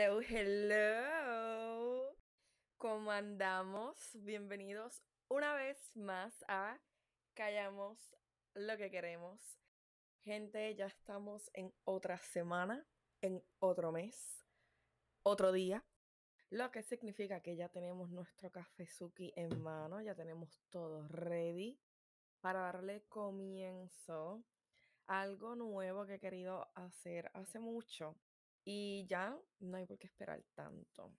Hello, hello. ¿Cómo andamos? Bienvenidos una vez más a Callamos lo que queremos. Gente, ya estamos en otra semana, en otro mes, otro día. Lo que significa que ya tenemos nuestro cafezuki en mano, ya tenemos todo ready para darle comienzo algo nuevo que he querido hacer hace mucho y ya no hay por qué esperar tanto.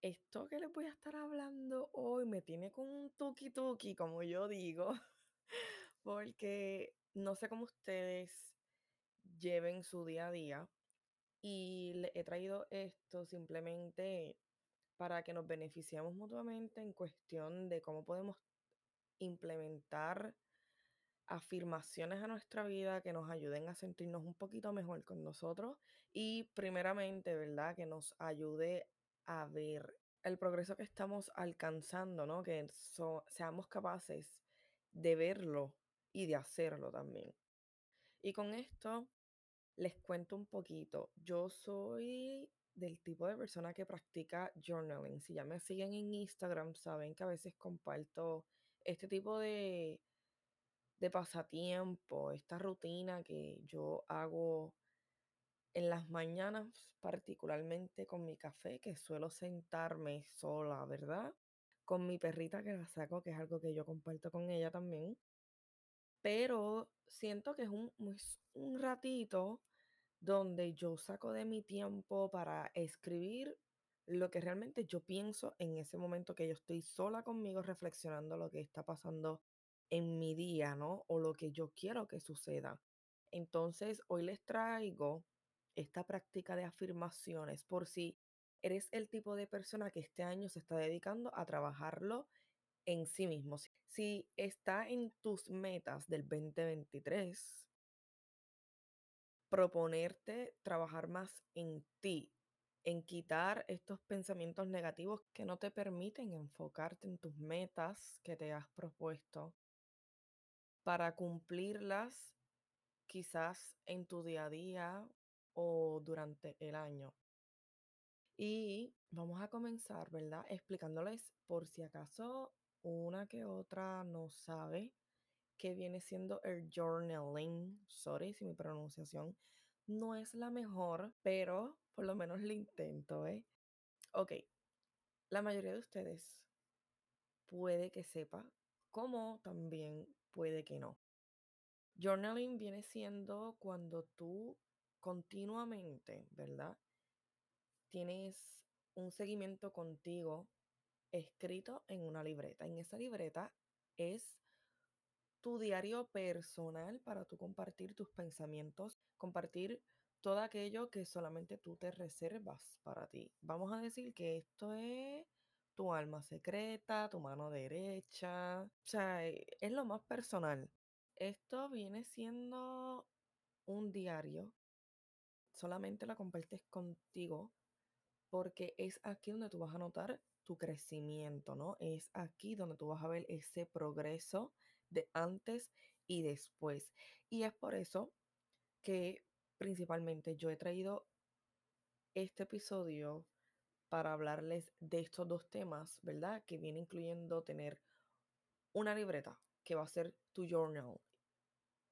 Esto que les voy a estar hablando hoy me tiene con un tuki tuki, como yo digo, porque no sé cómo ustedes lleven su día a día y le he traído esto simplemente para que nos beneficiemos mutuamente en cuestión de cómo podemos implementar afirmaciones a nuestra vida que nos ayuden a sentirnos un poquito mejor con nosotros y primeramente, ¿verdad? Que nos ayude a ver el progreso que estamos alcanzando, ¿no? Que so- seamos capaces de verlo y de hacerlo también. Y con esto les cuento un poquito. Yo soy del tipo de persona que practica journaling. Si ya me siguen en Instagram, saben que a veces comparto este tipo de, de pasatiempo, esta rutina que yo hago en las mañanas, particularmente con mi café, que suelo sentarme sola, ¿verdad? Con mi perrita que la saco, que es algo que yo comparto con ella también. Pero siento que es un, es un ratito donde yo saco de mi tiempo para escribir lo que realmente yo pienso en ese momento que yo estoy sola conmigo reflexionando lo que está pasando en mi día, ¿no? O lo que yo quiero que suceda. Entonces, hoy les traigo esta práctica de afirmaciones por si eres el tipo de persona que este año se está dedicando a trabajarlo en sí mismo. Si- está en tus metas del 2023, proponerte trabajar más en ti, en quitar estos pensamientos negativos que no te permiten enfocarte en tus metas que te has propuesto para cumplirlas quizás en tu día a día o durante el año. Y vamos a comenzar, ¿verdad? Explicándoles por si acaso una que otra no sabe qué viene siendo el journaling. Sorry si mi pronunciación no es la mejor, pero por lo menos lo intento, ¿eh? Ok, la mayoría de ustedes puede que sepa, como también puede que no. Journaling viene siendo cuando tú continuamente, ¿verdad? Tienes un seguimiento contigo escrito en una libreta. En esa libreta es tu diario personal para tú compartir tus pensamientos, compartir todo aquello que solamente tú te reservas para ti. Vamos a decir que esto es tu alma secreta, tu mano derecha, o sea, eh, es lo más personal. Esto viene siendo un diario, solamente lo compartes contigo porque es aquí donde tú vas a notar tu crecimiento, ¿no? Es aquí donde tú vas a ver ese progreso de antes y después. Y es por eso que principalmente yo he traído este episodio para hablarles de estos dos temas, ¿verdad? Que viene incluyendo tener una libreta que va a ser tu journal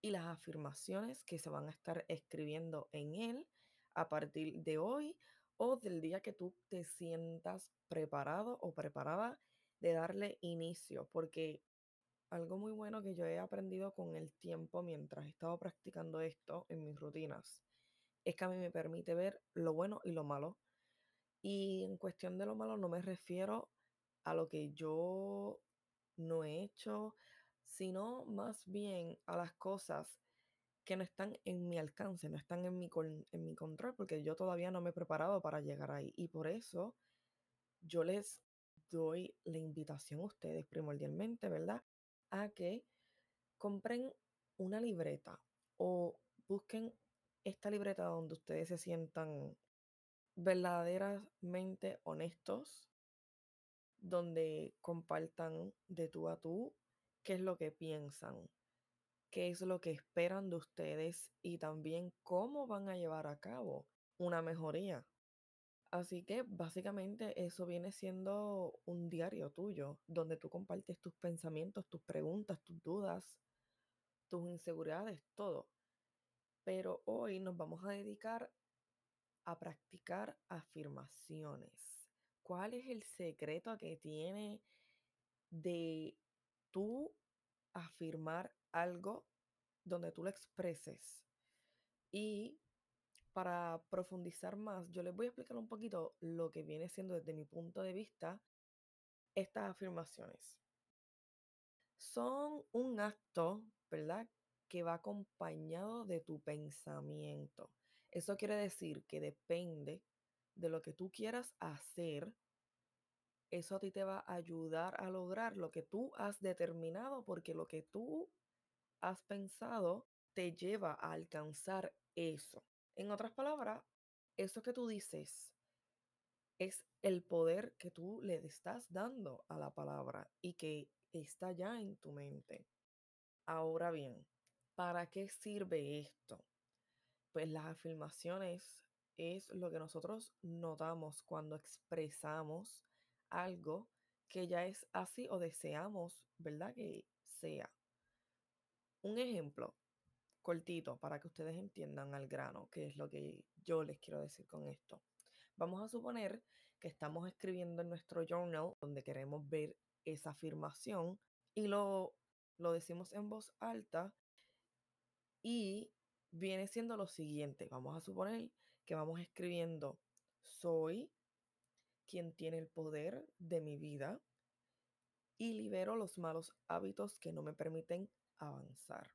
y las afirmaciones que se van a estar escribiendo en él a partir de hoy o del día que tú te sientas preparado o preparada de darle inicio, porque algo muy bueno que yo he aprendido con el tiempo mientras he estado practicando esto en mis rutinas es que a mí me permite ver lo bueno y lo malo. Y en cuestión de lo malo no me refiero a lo que yo no he hecho, sino más bien a las cosas que no están en mi alcance, no están en mi, en mi control, porque yo todavía no me he preparado para llegar ahí. Y por eso yo les doy la invitación a ustedes primordialmente, ¿verdad? A que compren una libreta o busquen esta libreta donde ustedes se sientan verdaderamente honestos, donde compartan de tú a tú qué es lo que piensan, qué es lo que esperan de ustedes y también cómo van a llevar a cabo una mejoría. Así que básicamente eso viene siendo un diario tuyo, donde tú compartes tus pensamientos, tus preguntas, tus dudas, tus inseguridades, todo. Pero hoy nos vamos a dedicar a practicar afirmaciones. ¿Cuál es el secreto que tiene de tú afirmar algo donde tú lo expreses? Y para profundizar más, yo les voy a explicar un poquito lo que viene siendo desde mi punto de vista estas afirmaciones. Son un acto, ¿verdad? Que va acompañado de tu pensamiento. Eso quiere decir que depende de lo que tú quieras hacer, eso a ti te va a ayudar a lograr lo que tú has determinado, porque lo que tú has pensado te lleva a alcanzar eso. En otras palabras, eso que tú dices es el poder que tú le estás dando a la palabra y que está ya en tu mente. Ahora bien, ¿para qué sirve esto? Pues las afirmaciones es lo que nosotros notamos cuando expresamos algo que ya es así o deseamos, ¿verdad? Que sea. Un ejemplo cortito para que ustedes entiendan al grano, que es lo que yo les quiero decir con esto. Vamos a suponer que estamos escribiendo en nuestro journal donde queremos ver esa afirmación y lo, lo decimos en voz alta y viene siendo lo siguiente. Vamos a suponer que vamos escribiendo, soy quien tiene el poder de mi vida y libero los malos hábitos que no me permiten avanzar.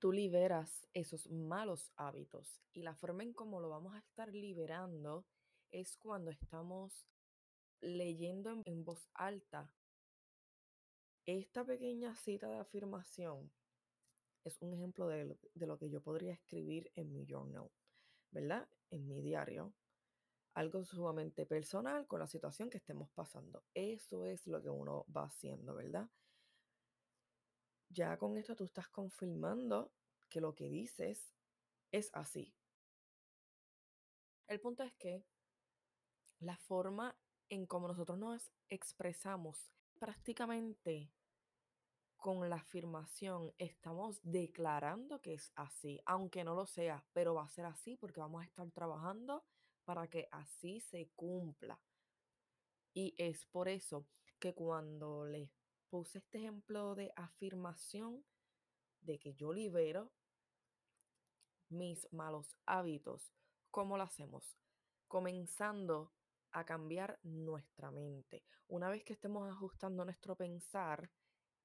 Tú liberas esos malos hábitos y la forma en cómo lo vamos a estar liberando es cuando estamos leyendo en, voz alta. Esta pequeña cita de afirmación es un ejemplo de de lo que yo podría escribir en mi journal, ¿verdad? En mi diario algo sumamente personal con la situación que estemos pasando. Eso es lo que uno va haciendo, ¿verdad? Ya con esto tú estás confirmando que lo que dices es así. El punto es que la forma en cómo nosotros nos expresamos prácticamente con la afirmación estamos declarando que es así, aunque no lo sea, pero va a ser así porque vamos a estar trabajando para que así se cumpla. Y es por eso que cuando les puse este ejemplo de afirmación de que yo libero mis malos hábitos, ¿cómo lo hacemos? Comenzando a cambiar nuestra mente. Una vez que estemos ajustando nuestro pensar,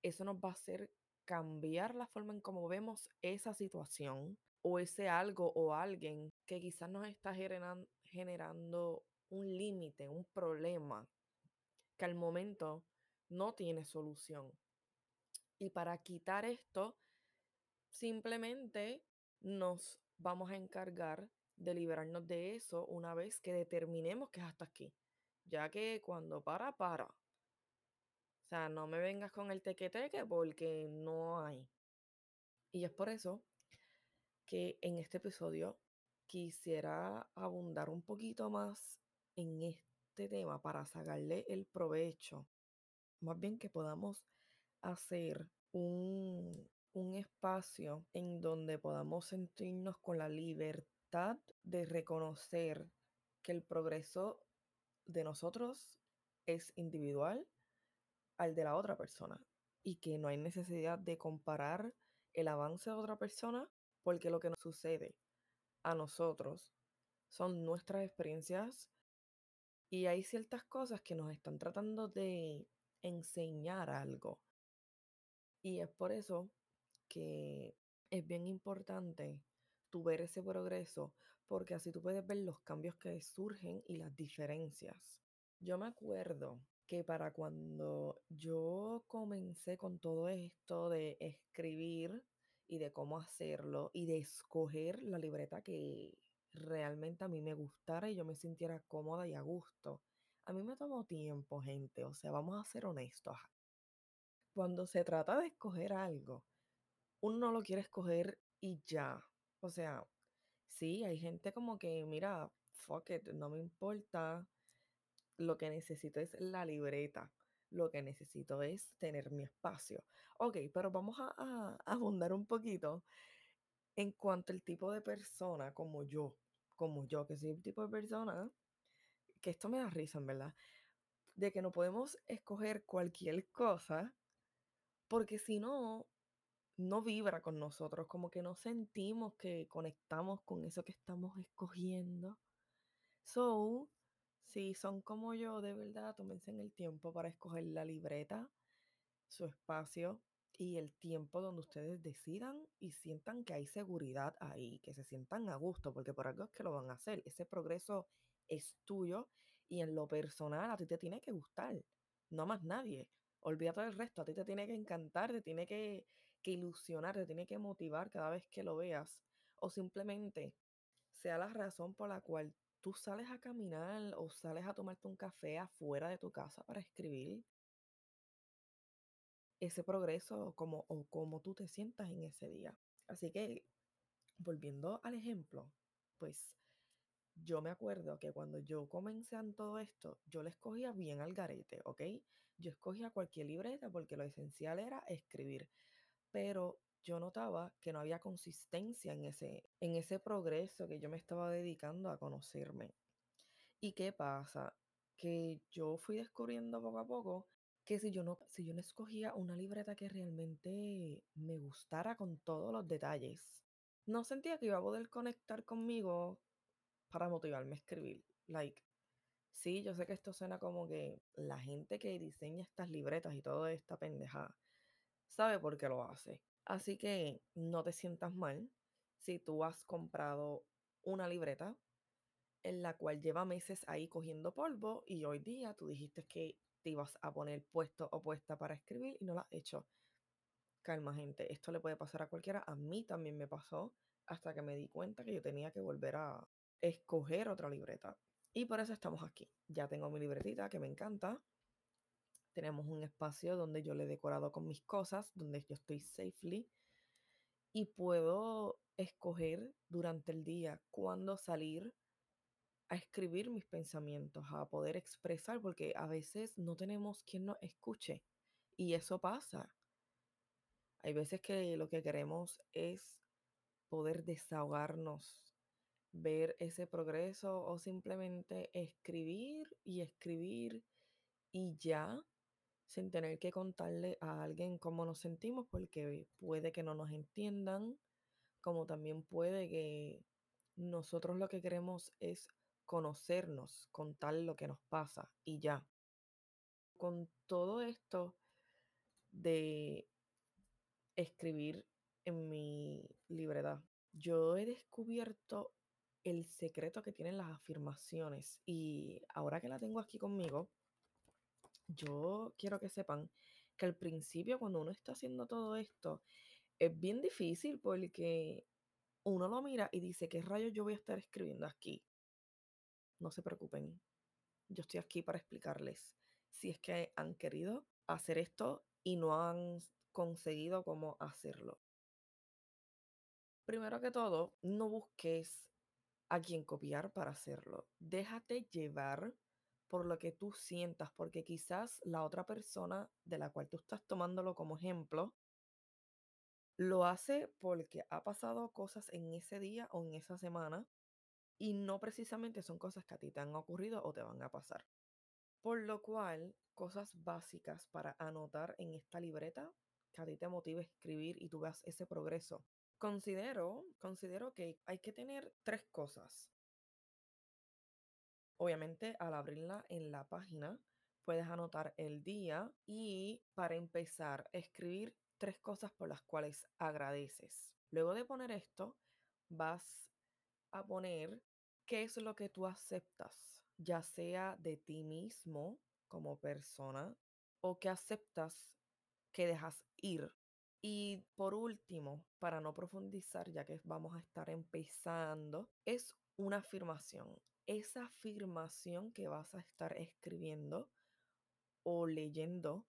eso nos va a hacer cambiar la forma en cómo vemos esa situación o ese algo o alguien que quizás nos está generando un límite, un problema que al momento no tiene solución. Y para quitar esto, simplemente nos vamos a encargar de liberarnos de eso una vez que determinemos que es hasta aquí. Ya que cuando para, para. O sea, no me vengas con el teque-teque porque no hay. Y es por eso que en este episodio quisiera abundar un poquito más en este tema para sacarle el provecho. Más bien que podamos hacer un, un espacio en donde podamos sentirnos con la libertad de reconocer que el progreso de nosotros es individual al de la otra persona y que no hay necesidad de comparar el avance de otra persona porque lo que nos sucede a nosotros son nuestras experiencias y hay ciertas cosas que nos están tratando de enseñar algo. Y es por eso que es bien importante tu ver ese progreso, porque así tú puedes ver los cambios que surgen y las diferencias. Yo me acuerdo que para cuando yo comencé con todo esto de escribir y de cómo hacerlo y de escoger la libreta que realmente a mí me gustara y yo me sintiera cómoda y a gusto. A mí me tomó tiempo, gente, o sea, vamos a ser honestos. Cuando se trata de escoger algo, uno no lo quiere escoger y ya. O sea, sí, hay gente como que, mira, fuck it, no me importa. Lo que necesito es la libreta. Lo que necesito es tener mi espacio. Ok, pero vamos a, a, abundar un poquito en cuanto al tipo de persona como yo, como yo, que soy el tipo de persona, que esto me da risa, en verdad, de que no podemos escoger cualquier cosa, porque si no, no vibra con nosotros, como que no sentimos que conectamos con eso que estamos escogiendo. So, si son como yo, de verdad, tómense en el tiempo para escoger la libreta, su espacio y el tiempo donde ustedes decidan y sientan que hay seguridad ahí, que se sientan a gusto, porque por algo es que lo van a hacer. Ese progreso es tuyo y en lo personal a ti te tiene que gustar, no más nadie. Olvídate del resto, a ti te tiene que encantar, te tiene que, que ilusionar, te tiene que motivar cada vez que lo veas. O simplemente sea la razón por la cual tú sales a caminar o sales a tomarte un café afuera de tu casa para escribir ese progreso como, o como tú te sientas en ese día. Así que, volviendo al ejemplo, pues yo me acuerdo que cuando yo comencé en todo esto, yo le escogía bien al garete, ¿ok? Yo escogía cualquier libreta porque lo esencial era escribir, pero yo notaba que no había consistencia en ese, en ese progreso que yo me estaba dedicando a conocerme. ¿Y qué pasa? Que yo fui descubriendo poco a poco que si yo no, si yo no escogía una libreta que realmente me gustara con todos los detalles, no sentía que iba a poder conectar conmigo para motivarme a escribir. Like, sí, yo sé que esto suena como que la gente que diseña estas libretas y toda esta pendejada sabe por qué lo hace. Así que no te sientas mal si tú has comprado una libreta en la cual lleva meses ahí cogiendo polvo y hoy día tú dijiste que te ibas a poner puesto o puesta para escribir y no lo has hecho. Calma, gente, esto le puede pasar a cualquiera. A mí también me pasó hasta que me di cuenta que yo tenía que volver a escoger otra libreta. Y por eso estamos aquí. Ya tengo mi libretita que me encanta. Tenemos un espacio donde yo le he decorado con mis cosas, donde yo estoy safely. Y puedo escoger durante el día cuándo salir a escribir mis pensamientos, a poder expresar, porque a veces no tenemos quien nos escuche. Y eso pasa. Hay veces que lo que queremos es poder desahogarnos, ver ese progreso o simplemente escribir y escribir y ya, sin tener que contarle a alguien cómo nos sentimos, porque puede que no nos entiendan, como también puede que nosotros lo que queremos es conocernos, contar lo que nos pasa y ya. Con todo esto de escribir en mi libreta, yo he descubierto el secreto que tienen las afirmaciones y ahora que la tengo aquí conmigo, yo quiero que sepan que al principio cuando uno está haciendo todo esto es bien difícil porque uno lo mira y dice, ¿qué rayos yo voy a estar escribiendo aquí? No se preocupen, yo estoy aquí para explicarles si es que han querido hacer esto y no han conseguido cómo hacerlo. Primero que todo, no busques a quien copiar para hacerlo. Déjate llevar por lo que tú sientas, porque quizás la otra persona de la cual tú estás tomándolo como ejemplo lo hace porque ha pasado cosas en ese día o en esa semana y no precisamente son cosas que a ti te han ocurrido o te van a pasar. Por lo cual, cosas básicas para anotar en esta libreta que a ti te motive a escribir y tú veas ese progreso. Considero, considero que hay que tener tres cosas. Obviamente, al abrirla en la página, puedes anotar el día y para empezar, escribir tres cosas por las cuales agradeces. Luego de poner esto, vas a poner qué es lo que tú aceptas, ya sea de ti mismo como persona o que aceptas que dejas ir. Y por último, para no profundizar, ya que vamos a estar empezando, es una afirmación. Esa afirmación que vas a estar escribiendo o leyendo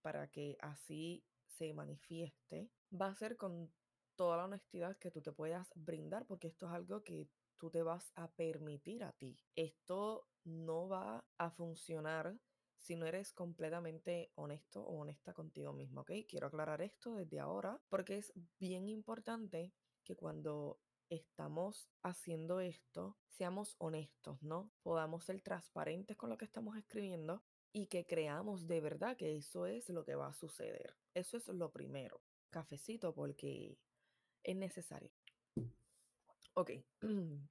para que así se manifieste, va a ser con toda la honestidad que tú te puedas brindar, porque esto es algo que tú te vas a permitir a ti. Esto no va a funcionar si no eres completamente honesto o honesta contigo mismo, ¿ok? Quiero aclarar esto desde ahora porque es bien importante que cuando estamos haciendo esto, seamos honestos, ¿no? Podamos ser transparentes con lo que estamos escribiendo y que creamos de verdad que eso es lo que va a suceder. Eso es lo primero. Cafecito porque es necesario. Ok,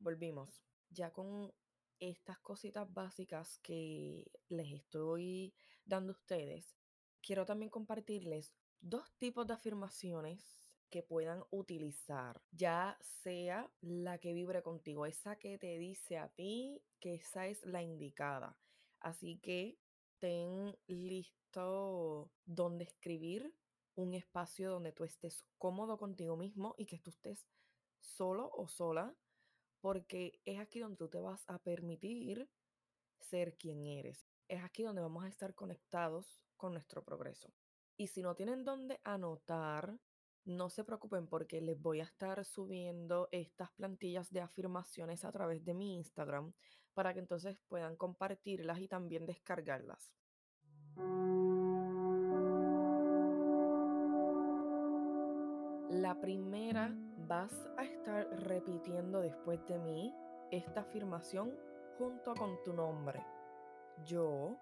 volvimos. Ya con estas cositas básicas que les estoy dando a ustedes, quiero también compartirles dos tipos de afirmaciones que puedan utilizar, ya sea la que vibre contigo, esa que te dice a ti que esa es la indicada. Así que ten listo donde escribir un espacio donde tú estés cómodo contigo mismo y que tú estés solo o sola, porque es aquí donde tú te vas a permitir ser quien eres. Es aquí donde vamos a estar conectados con nuestro progreso. Y si no tienen dónde anotar, no se preocupen porque les voy a estar subiendo estas plantillas de afirmaciones a través de mi Instagram para que entonces puedan compartirlas y también descargarlas. La primera vas a estar repitiendo después de mí esta afirmación junto con tu nombre. Yo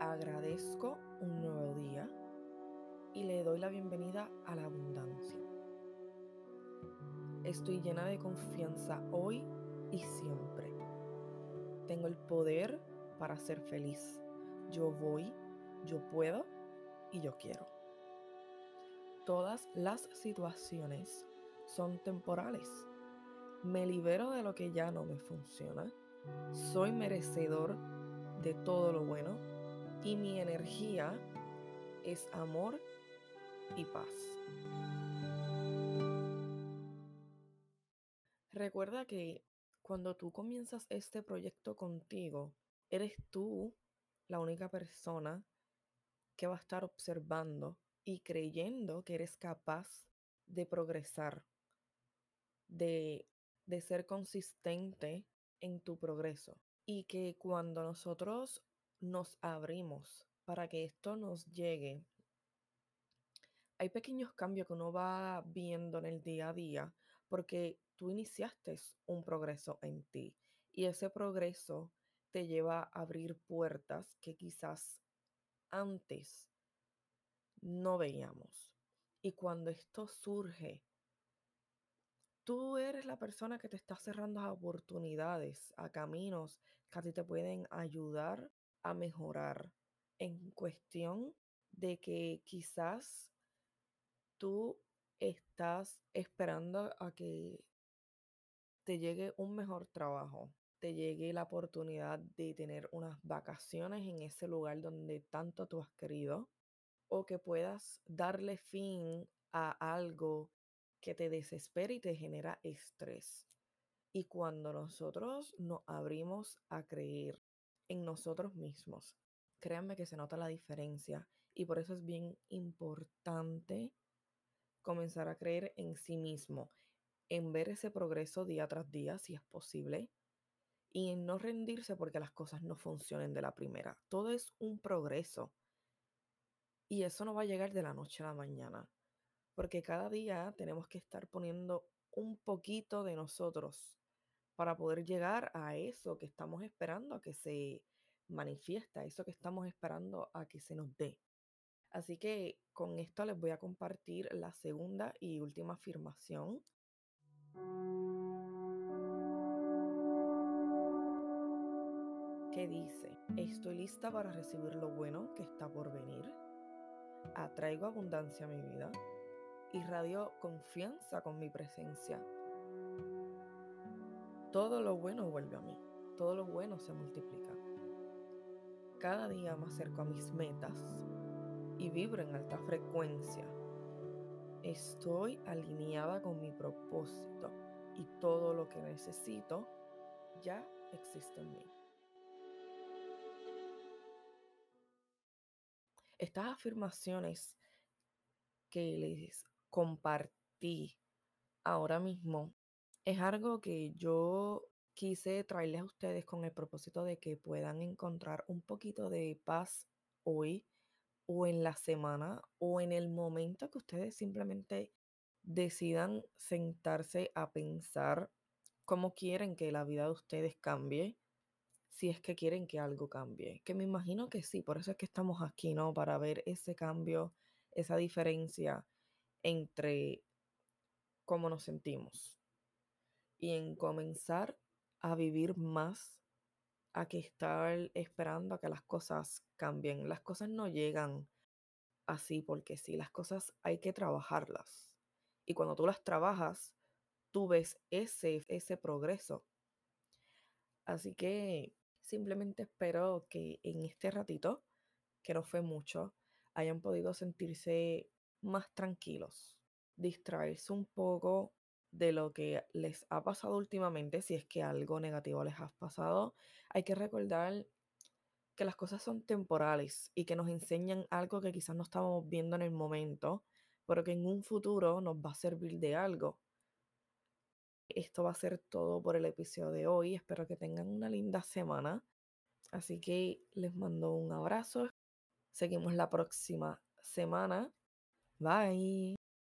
agradezco un nuevo día y le doy la bienvenida a la abundancia. Estoy llena de confianza hoy y siempre. Tengo el poder para ser feliz. Yo voy, yo puedo y yo quiero. Todas las situaciones son temporales. Me libero de lo que ya no me funciona. Soy merecedor de todo lo bueno y mi energía es amor y paz. Recuerda que cuando tú comienzas este proyecto contigo, eres tú la única persona que va a estar observando y creyendo que eres capaz de progresar, de, de ser consistente en tu progreso. Y que cuando nosotros nos abrimos para que esto nos llegue hay pequeños cambios que uno va viendo en el día a día porque tú iniciaste un progreso en ti y ese progreso te lleva a abrir puertas que quizás antes no veíamos. Y cuando esto surge, tú eres la persona que te está cerrando oportunidades, a caminos que a ti te pueden ayudar a mejorar en cuestión de que quizás tú estás esperando a que te llegue un mejor trabajo, te llegue la oportunidad de tener unas vacaciones en ese lugar donde tanto tú has querido, o que puedas darle fin a algo que te desespera y te genera estrés. Y cuando nosotros nos abrimos a creer en nosotros mismos, créanme que se nota la diferencia y por eso es bien importante comenzar a creer en sí mismo, en ver ese progreso día tras día, si es posible, y en no rendirse porque las cosas no funcionen de la primera. Todo es un progreso. Y eso no va a llegar de la noche a la mañana, porque cada día tenemos que estar poniendo un poquito de nosotros para poder llegar a eso que estamos esperando a que se manifiesta, eso que estamos esperando a que se nos dé. Así que con esto les voy a compartir la segunda y última afirmación. que dice, estoy lista para recibir lo bueno que está por venir, atraigo abundancia a mi vida, y radio confianza con mi presencia. Todo lo bueno vuelve a mí, todo lo bueno se multiplica. Cada día más cerco a mis metas, y vibro en alta frecuencia. Estoy alineada con mi propósito y todo lo que necesito ya existe en mí. Estas afirmaciones que les compartí ahora mismo es algo que yo quise traerles a ustedes con el propósito de que puedan encontrar un poquito de paz hoy o en la semana o en el momento que ustedes simplemente decidan sentarse a pensar cómo quieren que la vida de ustedes cambie, si es que quieren que algo cambie. Que me imagino que sí, por eso es que estamos aquí, ¿no? Para ver ese cambio, esa diferencia entre cómo nos sentimos y en comenzar a vivir más a que estar esperando a que las cosas cambien. Las cosas no llegan así porque sí, las cosas hay que trabajarlas. Y cuando tú las trabajas, tú ves ese, ese progreso. Así que simplemente espero que en este ratito, que no fue mucho, hayan podido sentirse más tranquilos, distraerse un poco de lo que les ha pasado últimamente, si es que algo negativo les ha pasado, hay que recordar que las cosas son temporales y que nos enseñan algo que quizás no estamos viendo en el momento, pero que en un futuro nos va a servir de algo. Esto va a ser todo por el episodio de hoy. Espero que tengan una linda semana. Así que les mando un abrazo. Seguimos la próxima semana. Bye.